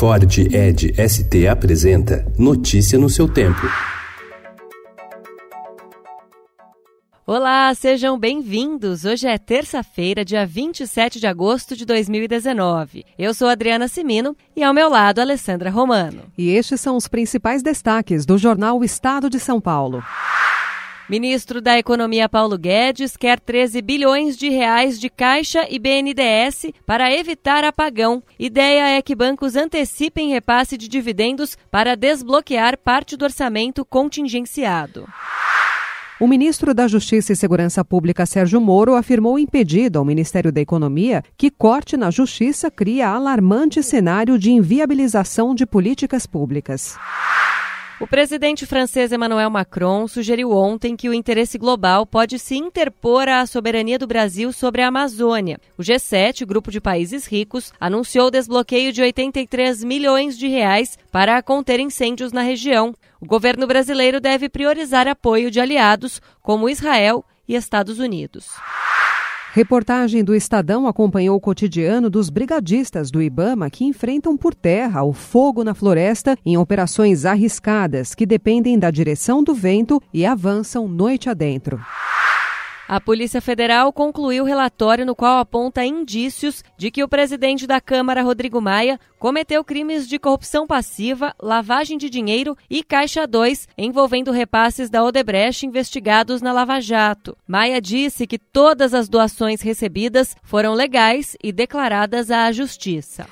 Ford Ed ST apresenta Notícia no seu tempo. Olá, sejam bem-vindos. Hoje é terça-feira, dia 27 de agosto de 2019. Eu sou Adriana Simino e ao meu lado Alessandra Romano. E estes são os principais destaques do jornal Estado de São Paulo. Ministro da Economia Paulo Guedes quer 13 bilhões de reais de Caixa e BNDES para evitar apagão. Ideia é que bancos antecipem repasse de dividendos para desbloquear parte do orçamento contingenciado. O ministro da Justiça e Segurança Pública, Sérgio Moro, afirmou impedido ao Ministério da Economia que corte na Justiça cria alarmante cenário de inviabilização de políticas públicas. O presidente francês Emmanuel Macron sugeriu ontem que o interesse global pode se interpor à soberania do Brasil sobre a Amazônia. O G7, grupo de países ricos, anunciou o desbloqueio de 83 milhões de reais para conter incêndios na região. O governo brasileiro deve priorizar apoio de aliados como Israel e Estados Unidos. Reportagem do Estadão acompanhou o cotidiano dos brigadistas do Ibama que enfrentam por terra o fogo na floresta em operações arriscadas que dependem da direção do vento e avançam noite adentro. A Polícia Federal concluiu o relatório no qual aponta indícios de que o presidente da Câmara, Rodrigo Maia, cometeu crimes de corrupção passiva, lavagem de dinheiro e Caixa 2, envolvendo repasses da Odebrecht investigados na Lava Jato. Maia disse que todas as doações recebidas foram legais e declaradas à Justiça.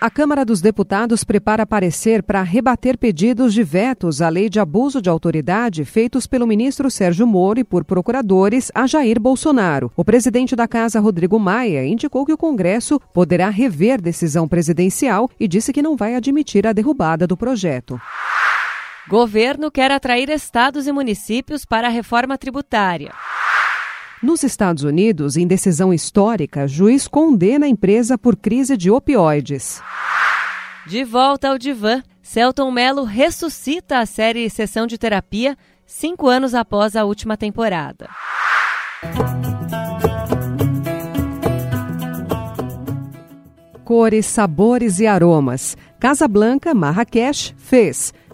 A Câmara dos Deputados prepara parecer para rebater pedidos de vetos à lei de abuso de autoridade feitos pelo ministro Sérgio Moro e por procuradores a Jair Bolsonaro. O presidente da Casa, Rodrigo Maia, indicou que o Congresso poderá rever decisão presidencial e disse que não vai admitir a derrubada do projeto. Governo quer atrair estados e municípios para a reforma tributária. Nos Estados Unidos, em decisão histórica, juiz condena a empresa por crise de opioides. De volta ao divã, Celton Mello ressuscita a série Sessão de Terapia cinco anos após a última temporada. Cores, sabores e aromas. Casablanca, Marrakech, fez.